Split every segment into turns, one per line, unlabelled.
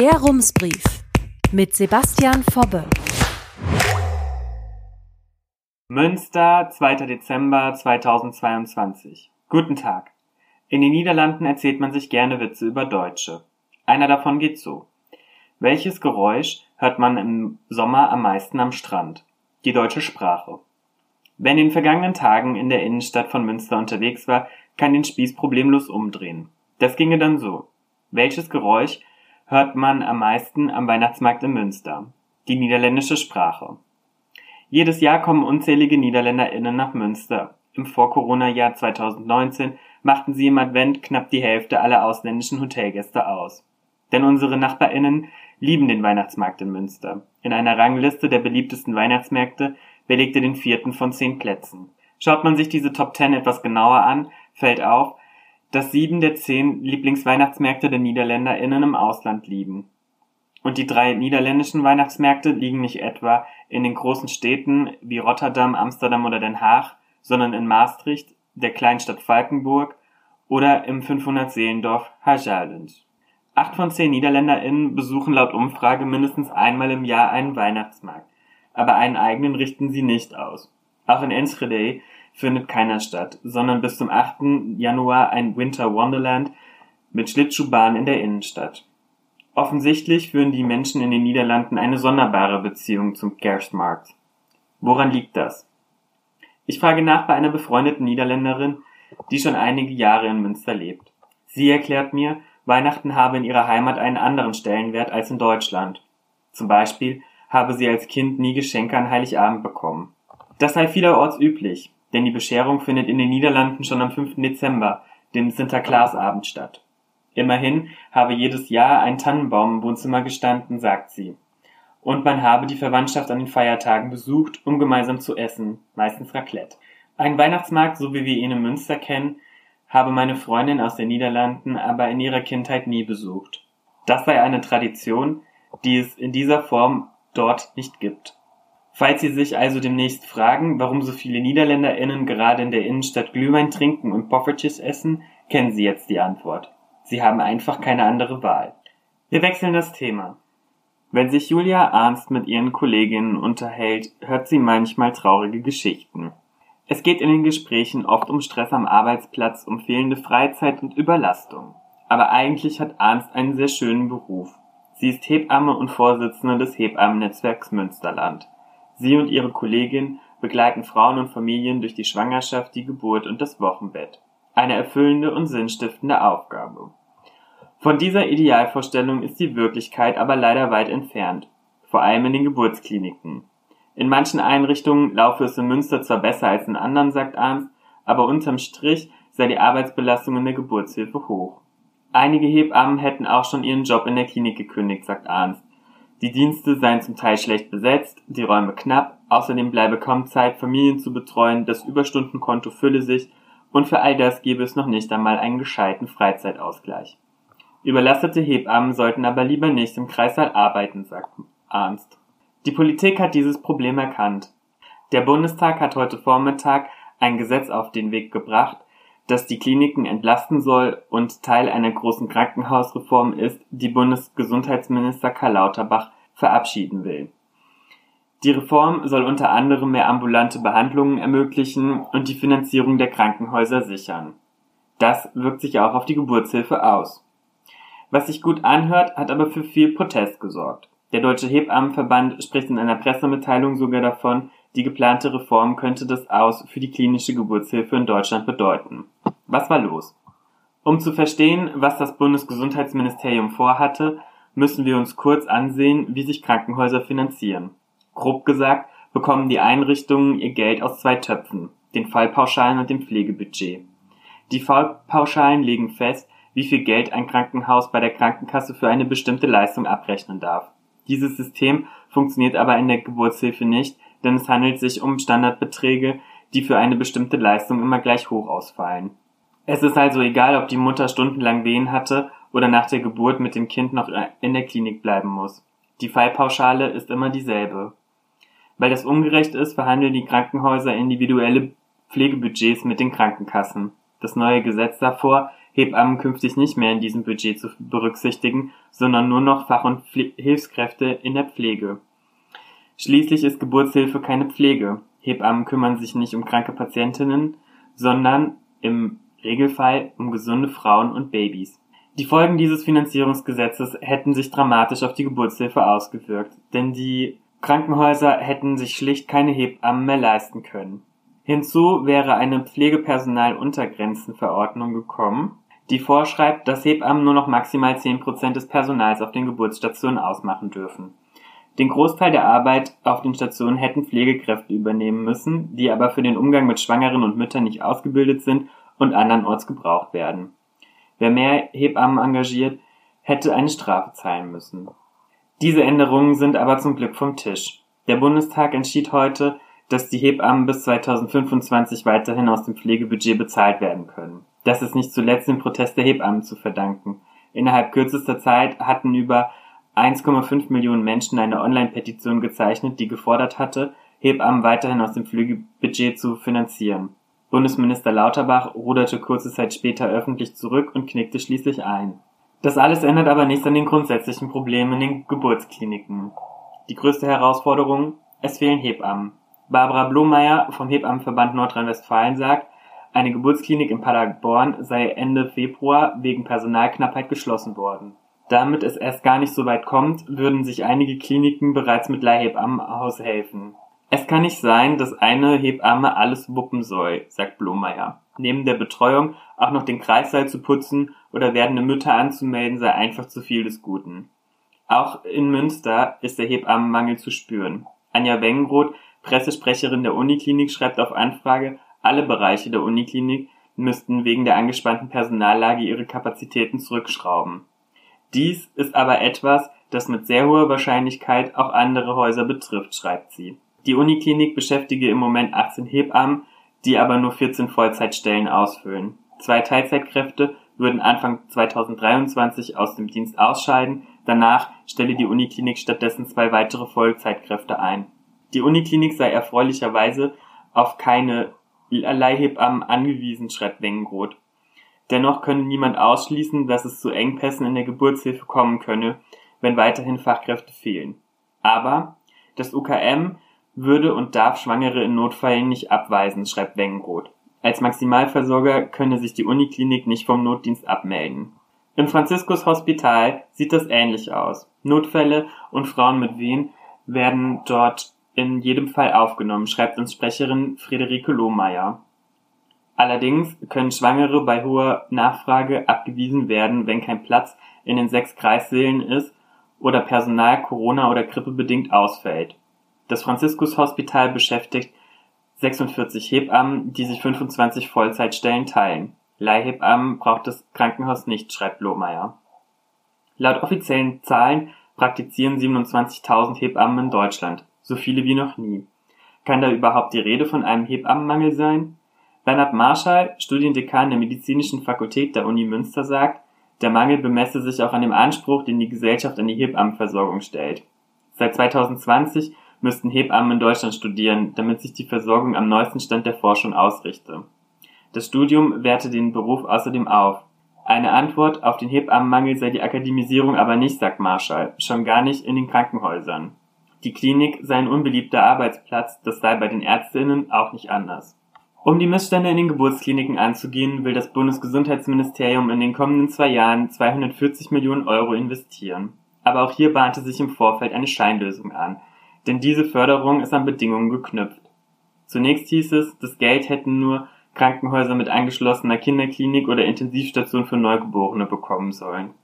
Der Rumsbrief mit Sebastian Fobbe.
Münster, 2. Dezember 2022. Guten Tag. In den Niederlanden erzählt man sich gerne Witze über Deutsche. Einer davon geht so. Welches Geräusch hört man im Sommer am meisten am Strand? Die deutsche Sprache. Wer in den vergangenen Tagen in der Innenstadt von Münster unterwegs war, kann den Spieß problemlos umdrehen. Das ginge dann so. Welches Geräusch hört man am meisten am Weihnachtsmarkt in Münster? Die niederländische Sprache. Jedes Jahr kommen unzählige NiederländerInnen nach Münster. Im Vor-Corona-Jahr 2019 machten sie im Advent knapp die Hälfte aller ausländischen Hotelgäste aus. Denn unsere NachbarInnen lieben den Weihnachtsmarkt in Münster. In einer Rangliste der beliebtesten Weihnachtsmärkte belegte den vierten von zehn Plätzen. Schaut man sich diese Top Ten etwas genauer an, fällt auf, dass sieben der zehn Lieblingsweihnachtsmärkte der NiederländerInnen im Ausland liegen. Und die drei niederländischen Weihnachtsmärkte liegen nicht etwa in den großen Städten wie Rotterdam, Amsterdam oder Den Haag, sondern in Maastricht, der Kleinstadt Falkenburg oder im 500 Seelendorf Haarjalend. Acht von zehn NiederländerInnen besuchen laut Umfrage mindestens einmal im Jahr einen Weihnachtsmarkt, aber einen eigenen richten sie nicht aus. Auch in Enschede findet keiner statt, sondern bis zum 8. Januar ein Winter Wonderland mit Schlittschuhbahn in der Innenstadt. Offensichtlich führen die Menschen in den Niederlanden eine sonderbare Beziehung zum Kerstmarkt. Woran liegt das? Ich frage nach bei einer befreundeten Niederländerin, die schon einige Jahre in Münster lebt. Sie erklärt mir, Weihnachten habe in ihrer Heimat einen anderen Stellenwert als in Deutschland. Zum Beispiel habe sie als Kind nie Geschenke an Heiligabend bekommen. Das sei vielerorts üblich, denn die Bescherung findet in den Niederlanden schon am 5. Dezember, dem Sinterklaasabend statt. Immerhin habe jedes Jahr ein Tannenbaum im Wohnzimmer gestanden, sagt sie. Und man habe die Verwandtschaft an den Feiertagen besucht, um gemeinsam zu essen, meistens Raclette. Ein Weihnachtsmarkt, so wie wir ihn in Münster kennen, habe meine Freundin aus den Niederlanden aber in ihrer Kindheit nie besucht. Das sei eine Tradition, die es in dieser Form dort nicht gibt. Falls Sie sich also demnächst fragen, warum so viele NiederländerInnen gerade in der Innenstadt Glühwein trinken und Poffertjes essen, kennen Sie jetzt die Antwort. Sie haben einfach keine andere Wahl. Wir wechseln das Thema. Wenn sich Julia Arnst mit ihren Kolleginnen unterhält, hört sie manchmal traurige Geschichten. Es geht in den Gesprächen oft um Stress am Arbeitsplatz, um fehlende Freizeit und Überlastung. Aber eigentlich hat Arnst einen sehr schönen Beruf. Sie ist Hebamme und Vorsitzende des Hebammennetzwerks Münsterland. Sie und ihre Kollegin begleiten Frauen und Familien durch die Schwangerschaft, die Geburt und das Wochenbett. Eine erfüllende und sinnstiftende Aufgabe. Von dieser Idealvorstellung ist die Wirklichkeit aber leider weit entfernt, vor allem in den Geburtskliniken. In manchen Einrichtungen laufe es in Münster zwar besser als in anderen, sagt Arndt, aber unterm Strich sei die Arbeitsbelastung in der Geburtshilfe hoch. Einige Hebammen hätten auch schon ihren Job in der Klinik gekündigt, sagt Arndt. Die Dienste seien zum Teil schlecht besetzt, die Räume knapp, außerdem bleibe kaum Zeit, Familien zu betreuen, das Überstundenkonto fülle sich und für all das gebe es noch nicht einmal einen gescheiten Freizeitausgleich. Überlastete Hebammen sollten aber lieber nicht im Kreissaal arbeiten, sagt Arnst. Die Politik hat dieses Problem erkannt. Der Bundestag hat heute Vormittag ein Gesetz auf den Weg gebracht, das die Kliniken entlasten soll und Teil einer großen Krankenhausreform ist, die Bundesgesundheitsminister Karl Lauterbach verabschieden will. Die Reform soll unter anderem mehr ambulante Behandlungen ermöglichen und die Finanzierung der Krankenhäuser sichern. Das wirkt sich auch auf die Geburtshilfe aus. Was sich gut anhört, hat aber für viel Protest gesorgt. Der Deutsche Hebammenverband spricht in einer Pressemitteilung sogar davon, die geplante Reform könnte das Aus für die klinische Geburtshilfe in Deutschland bedeuten. Was war los? Um zu verstehen, was das Bundesgesundheitsministerium vorhatte, müssen wir uns kurz ansehen, wie sich Krankenhäuser finanzieren. Grob gesagt bekommen die Einrichtungen ihr Geld aus zwei Töpfen, den Fallpauschalen und dem Pflegebudget. Die Fallpauschalen legen fest, wie viel Geld ein Krankenhaus bei der Krankenkasse für eine bestimmte Leistung abrechnen darf. Dieses System funktioniert aber in der Geburtshilfe nicht, denn es handelt sich um Standardbeträge, die für eine bestimmte Leistung immer gleich hoch ausfallen. Es ist also egal, ob die Mutter stundenlang Wehen hatte oder nach der Geburt mit dem Kind noch in der Klinik bleiben muss. Die Fallpauschale ist immer dieselbe. Weil das ungerecht ist, verhandeln die Krankenhäuser individuelle Pflegebudgets mit den Krankenkassen. Das neue Gesetz davor Hebammen künftig nicht mehr in diesem Budget zu berücksichtigen, sondern nur noch Fach- und Hilfskräfte in der Pflege. Schließlich ist Geburtshilfe keine Pflege. Hebammen kümmern sich nicht um kranke Patientinnen, sondern im Regelfall um gesunde Frauen und Babys. Die Folgen dieses Finanzierungsgesetzes hätten sich dramatisch auf die Geburtshilfe ausgewirkt, denn die Krankenhäuser hätten sich schlicht keine Hebammen mehr leisten können. Hinzu wäre eine Pflegepersonaluntergrenzenverordnung gekommen, die vorschreibt, dass Hebammen nur noch maximal zehn Prozent des Personals auf den Geburtsstationen ausmachen dürfen. Den Großteil der Arbeit auf den Stationen hätten Pflegekräfte übernehmen müssen, die aber für den Umgang mit Schwangeren und Müttern nicht ausgebildet sind und andernorts gebraucht werden. Wer mehr Hebammen engagiert, hätte eine Strafe zahlen müssen. Diese Änderungen sind aber zum Glück vom Tisch. Der Bundestag entschied heute, dass die Hebammen bis 2025 weiterhin aus dem Pflegebudget bezahlt werden können. Das ist nicht zuletzt dem Protest der Hebammen zu verdanken. Innerhalb kürzester Zeit hatten über 1,5 Millionen Menschen eine Online-Petition gezeichnet, die gefordert hatte, Hebammen weiterhin aus dem Pflegebudget zu finanzieren. Bundesminister Lauterbach ruderte kurze Zeit später öffentlich zurück und knickte schließlich ein. Das alles ändert aber nichts an den grundsätzlichen Problemen in den Geburtskliniken. Die größte Herausforderung, es fehlen Hebammen. Barbara Blomeyer vom Hebammenverband Nordrhein-Westfalen sagt, eine Geburtsklinik in Paderborn sei Ende Februar wegen Personalknappheit geschlossen worden. Damit es erst gar nicht so weit kommt, würden sich einige Kliniken bereits mit Leihhebammen aushelfen. Es kann nicht sein, dass eine Hebamme alles wuppen soll, sagt Blomeyer. Neben der Betreuung auch noch den Kreissaal zu putzen oder werdende Mütter anzumelden, sei einfach zu viel des Guten. Auch in Münster ist der Hebammenmangel zu spüren. Anja Wengenroth, Pressesprecherin der Uniklinik, schreibt auf Anfrage, alle Bereiche der Uniklinik müssten wegen der angespannten Personallage ihre Kapazitäten zurückschrauben. Dies ist aber etwas, das mit sehr hoher Wahrscheinlichkeit auch andere Häuser betrifft, schreibt sie. Die Uniklinik beschäftige im Moment 18 Hebammen, die aber nur 14 Vollzeitstellen ausfüllen. Zwei Teilzeitkräfte würden Anfang 2023 aus dem Dienst ausscheiden, danach stelle die Uniklinik stattdessen zwei weitere Vollzeitkräfte ein. Die Uniklinik sei erfreulicherweise auf keine Leihhebammen angewiesen, schreibt Wengenroth. Dennoch könne niemand ausschließen, dass es zu Engpässen in der Geburtshilfe kommen könne, wenn weiterhin Fachkräfte fehlen. Aber das UKM würde und darf Schwangere in Notfällen nicht abweisen, schreibt Wengenroth. Als Maximalversorger könne sich die Uniklinik nicht vom Notdienst abmelden. Im Franziskus Hospital sieht das ähnlich aus. Notfälle und Frauen mit Wehen werden dort in jedem Fall aufgenommen, schreibt uns Sprecherin Friederike Lohmeier. Allerdings können Schwangere bei hoher Nachfrage abgewiesen werden, wenn kein Platz in den sechs Kreissälen ist oder Personal Corona oder Grippe bedingt ausfällt. Das Franziskus-Hospital beschäftigt 46 Hebammen, die sich 25 Vollzeitstellen teilen. Leihhebammen braucht das Krankenhaus nicht, schreibt Lohmeier. Laut offiziellen Zahlen praktizieren 27.000 Hebammen in Deutschland, so viele wie noch nie. Kann da überhaupt die Rede von einem Hebammenmangel sein? Bernhard Marschall, Studiendekan der Medizinischen Fakultät der Uni Münster, sagt, der Mangel bemesse sich auch an dem Anspruch, den die Gesellschaft an die Hebammenversorgung stellt. Seit 2020 müssten Hebammen in Deutschland studieren, damit sich die Versorgung am neuesten Stand der Forschung ausrichte. Das Studium werte den Beruf außerdem auf. Eine Antwort auf den Hebammenmangel sei die Akademisierung aber nicht, sagt Marshall, schon gar nicht in den Krankenhäusern. Die Klinik sei ein unbeliebter Arbeitsplatz, das sei bei den Ärztinnen auch nicht anders. Um die Missstände in den Geburtskliniken anzugehen, will das Bundesgesundheitsministerium in den kommenden zwei Jahren 240 Millionen Euro investieren. Aber auch hier bahnte sich im Vorfeld eine Scheinlösung an, denn diese Förderung ist an Bedingungen geknüpft. Zunächst hieß es, das Geld hätten nur Krankenhäuser mit angeschlossener Kinderklinik oder Intensivstation für Neugeborene bekommen sollen.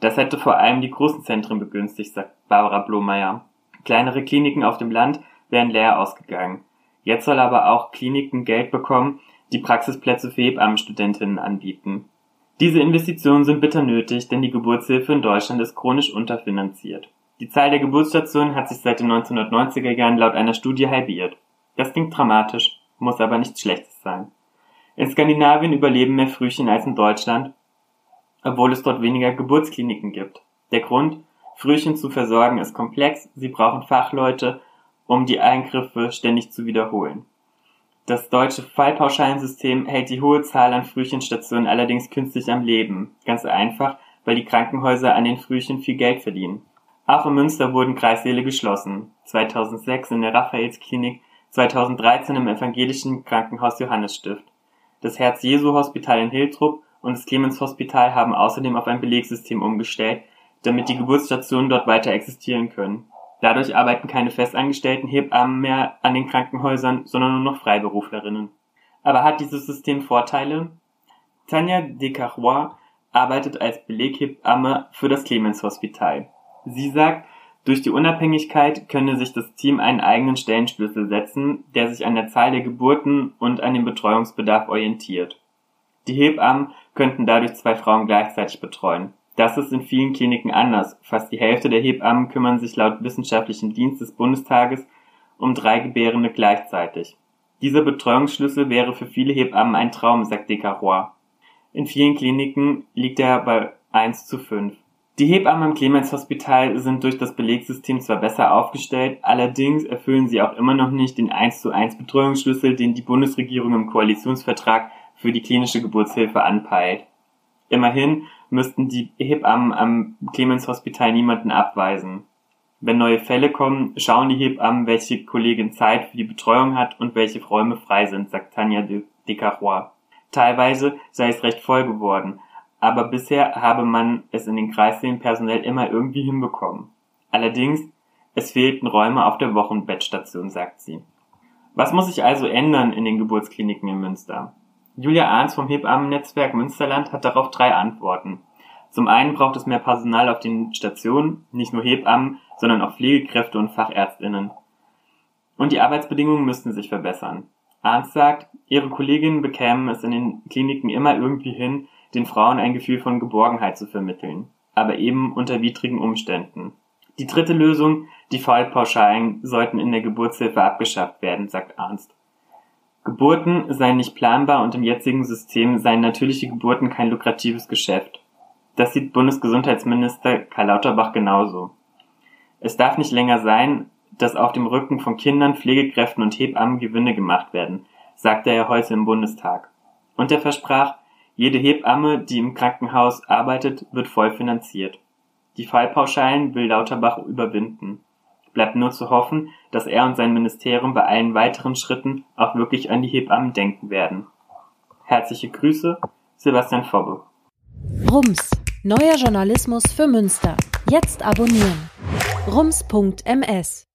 Das hätte vor allem die großen Zentren begünstigt, sagt Barbara Blomeyer. Kleinere Kliniken auf dem Land wären leer ausgegangen. Jetzt soll aber auch Kliniken Geld bekommen, die Praxisplätze für Hebammenstudentinnen anbieten. Diese Investitionen sind bitter nötig, denn die Geburtshilfe in Deutschland ist chronisch unterfinanziert. Die Zahl der Geburtsstationen hat sich seit den 1990er Jahren laut einer Studie halbiert. Das klingt dramatisch, muss aber nichts Schlechtes sein. In Skandinavien überleben mehr Frühchen als in Deutschland, obwohl es dort weniger Geburtskliniken gibt. Der Grund, Frühchen zu versorgen, ist komplex, sie brauchen Fachleute, um die Eingriffe ständig zu wiederholen. Das deutsche Fallpauschalensystem hält die hohe Zahl an Frühchenstationen allerdings künstlich am Leben. Ganz einfach, weil die Krankenhäuser an den Frühchen viel Geld verdienen. Auch in Münster wurden Kreissäle geschlossen. 2006 in der Raphaelsklinik, 2013 im evangelischen Krankenhaus Johannesstift. Das Herz-Jesu-Hospital in Hiltrup und das Clemens-Hospital haben außerdem auf ein Belegsystem umgestellt, damit die Geburtsstationen dort weiter existieren können. Dadurch arbeiten keine festangestellten Hebammen mehr an den Krankenhäusern, sondern nur noch Freiberuflerinnen. Aber hat dieses System Vorteile? Tanja Descarrois arbeitet als Beleghebamme für das Clemens Hospital. Sie sagt, durch die Unabhängigkeit könne sich das Team einen eigenen Stellenschlüssel setzen, der sich an der Zahl der Geburten und an dem Betreuungsbedarf orientiert. Die Hebammen könnten dadurch zwei Frauen gleichzeitig betreuen. Das ist in vielen Kliniken anders. Fast die Hälfte der Hebammen kümmern sich laut Wissenschaftlichem Dienst des Bundestages um drei Gebärende gleichzeitig. Dieser Betreuungsschlüssel wäre für viele Hebammen ein Traum, sagt Descarrois. In vielen Kliniken liegt er bei 1 zu 5. Die Hebammen im Clemens Hospital sind durch das Belegsystem zwar besser aufgestellt, allerdings erfüllen sie auch immer noch nicht den 1 zu 1 Betreuungsschlüssel, den die Bundesregierung im Koalitionsvertrag für die klinische Geburtshilfe anpeilt. Immerhin müssten die Hebammen am Clemens Hospital niemanden abweisen. Wenn neue Fälle kommen, schauen die Hebammen, welche Kollegin Zeit für die Betreuung hat und welche Räume frei sind, sagt Tanja de Descarrois. Teilweise sei es recht voll geworden, aber bisher habe man es in den Kreissälen personell immer irgendwie hinbekommen. Allerdings, es fehlten Räume auf der Wochenbettstation, sagt sie. Was muss sich also ändern in den Geburtskliniken in Münster? Julia Arns vom Hebammennetzwerk Münsterland hat darauf drei Antworten. Zum einen braucht es mehr Personal auf den Stationen, nicht nur Hebammen, sondern auch Pflegekräfte und Fachärztinnen. Und die Arbeitsbedingungen müssten sich verbessern. Arndt sagt, ihre Kolleginnen bekämen es in den Kliniken immer irgendwie hin, den Frauen ein Gefühl von Geborgenheit zu vermitteln, aber eben unter widrigen Umständen. Die dritte Lösung, die Fallpauschalen sollten in der Geburtshilfe abgeschafft werden, sagt Arnst. Geburten seien nicht planbar und im jetzigen System seien natürliche Geburten kein lukratives Geschäft. Das sieht Bundesgesundheitsminister Karl Lauterbach genauso. Es darf nicht länger sein, dass auf dem Rücken von Kindern, Pflegekräften und Hebammen Gewinne gemacht werden, sagte er heute im Bundestag. Und er versprach, jede Hebamme, die im Krankenhaus arbeitet, wird voll finanziert. Die Fallpauschalen will Lauterbach überwinden. Bleibt nur zu hoffen, dass er und sein Ministerium bei allen weiteren Schritten auch wirklich an die Hebammen denken werden. Herzliche Grüße, Sebastian Fobbe.
Rums, neuer Journalismus für Münster. Jetzt abonnieren. rums.ms